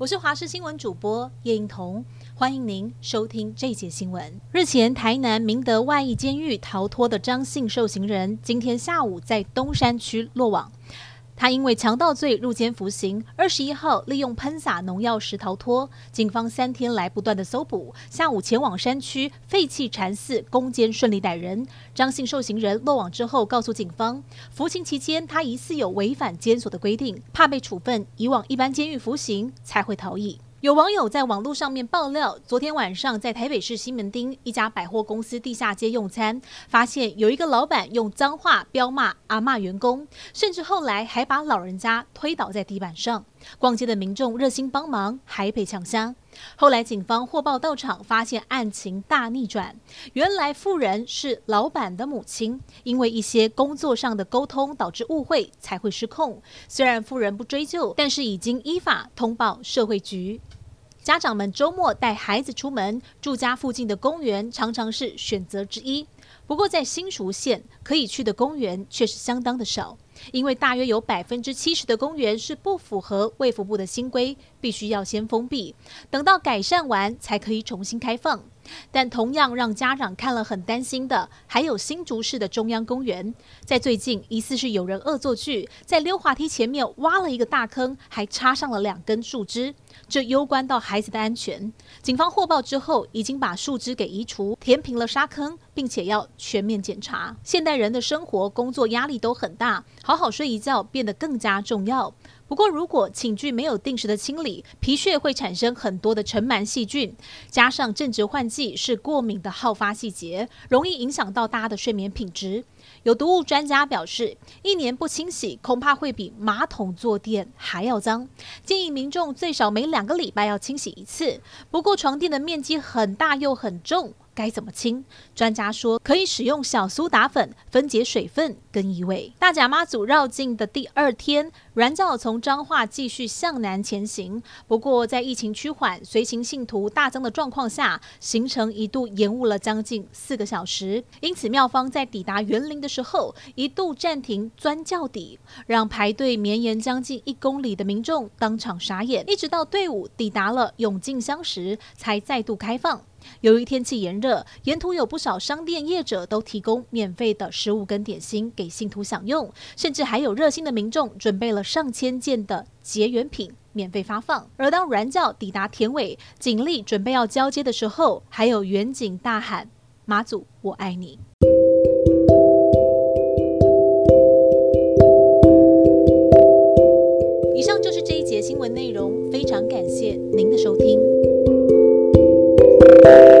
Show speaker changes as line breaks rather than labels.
我是华视新闻主播叶英彤，欢迎您收听这节新闻。日前，台南明德外役监狱逃脱的张姓受刑人，今天下午在东山区落网。他因为强盗罪入监服刑，二十一号利用喷洒农药时逃脱。警方三天来不断的搜捕，下午前往山区废弃禅寺攻坚，顺利逮人。张姓受刑人落网之后，告诉警方，服刑期间他疑似有违反监所的规定，怕被处分，以往一般监狱服刑，才会逃逸。有网友在网络上面爆料，昨天晚上在台北市西门町一家百货公司地下街用餐，发现有一个老板用脏话彪骂阿骂员工，甚至后来还把老人家推倒在地板上。逛街的民众热心帮忙，还被抢虾。后来警方获报到场，发现案情大逆转。原来妇人是老板的母亲，因为一些工作上的沟通导致误会，才会失控。虽然妇人不追究，但是已经依法通报社会局。家长们周末带孩子出门，住家附近的公园常常是选择之一。不过在新竹县可以去的公园却是相当的少。因为大约有百分之七十的公园是不符合卫福部的新规，必须要先封闭，等到改善完才可以重新开放。但同样让家长看了很担心的，还有新竹市的中央公园，在最近疑似是有人恶作剧，在溜滑梯前面挖了一个大坑，还插上了两根树枝，这攸关到孩子的安全。警方获报之后，已经把树枝给移除，填平了沙坑，并且要全面检查。现代人的生活、工作压力都很大，好好睡一觉变得更加重要。不过，如果寝具没有定时的清理，皮屑会产生很多的尘螨细菌，加上正值换季是过敏的好发季节，容易影响到大家的睡眠品质。有毒物专家表示，一年不清洗，恐怕会比马桶坐垫还要脏。建议民众最少每每两个礼拜要清洗一次。不过，床垫的面积很大又很重。该怎么清？专家说可以使用小苏打粉分解水分跟异味。大甲妈祖绕境的第二天，銮轿从彰化继续向南前行。不过在疫情趋缓、随行信徒大增的状况下，行程一度延误了将近四个小时。因此庙方在抵达园林的时候，一度暂停钻轿底，让排队绵延将近一公里的民众当场傻眼。一直到队伍抵达了永靖乡时，才再度开放。由于天气炎热，沿途有不少商店业者都提供免费的食物跟点心给信徒享用，甚至还有热心的民众准备了上千件的结缘品免费发放。而当銮轿抵达田尾，警力准备要交接的时候，还有远景大喊：“妈祖，我爱你！”以上就是这一节新闻内容，非常感谢您的收听。
Thank you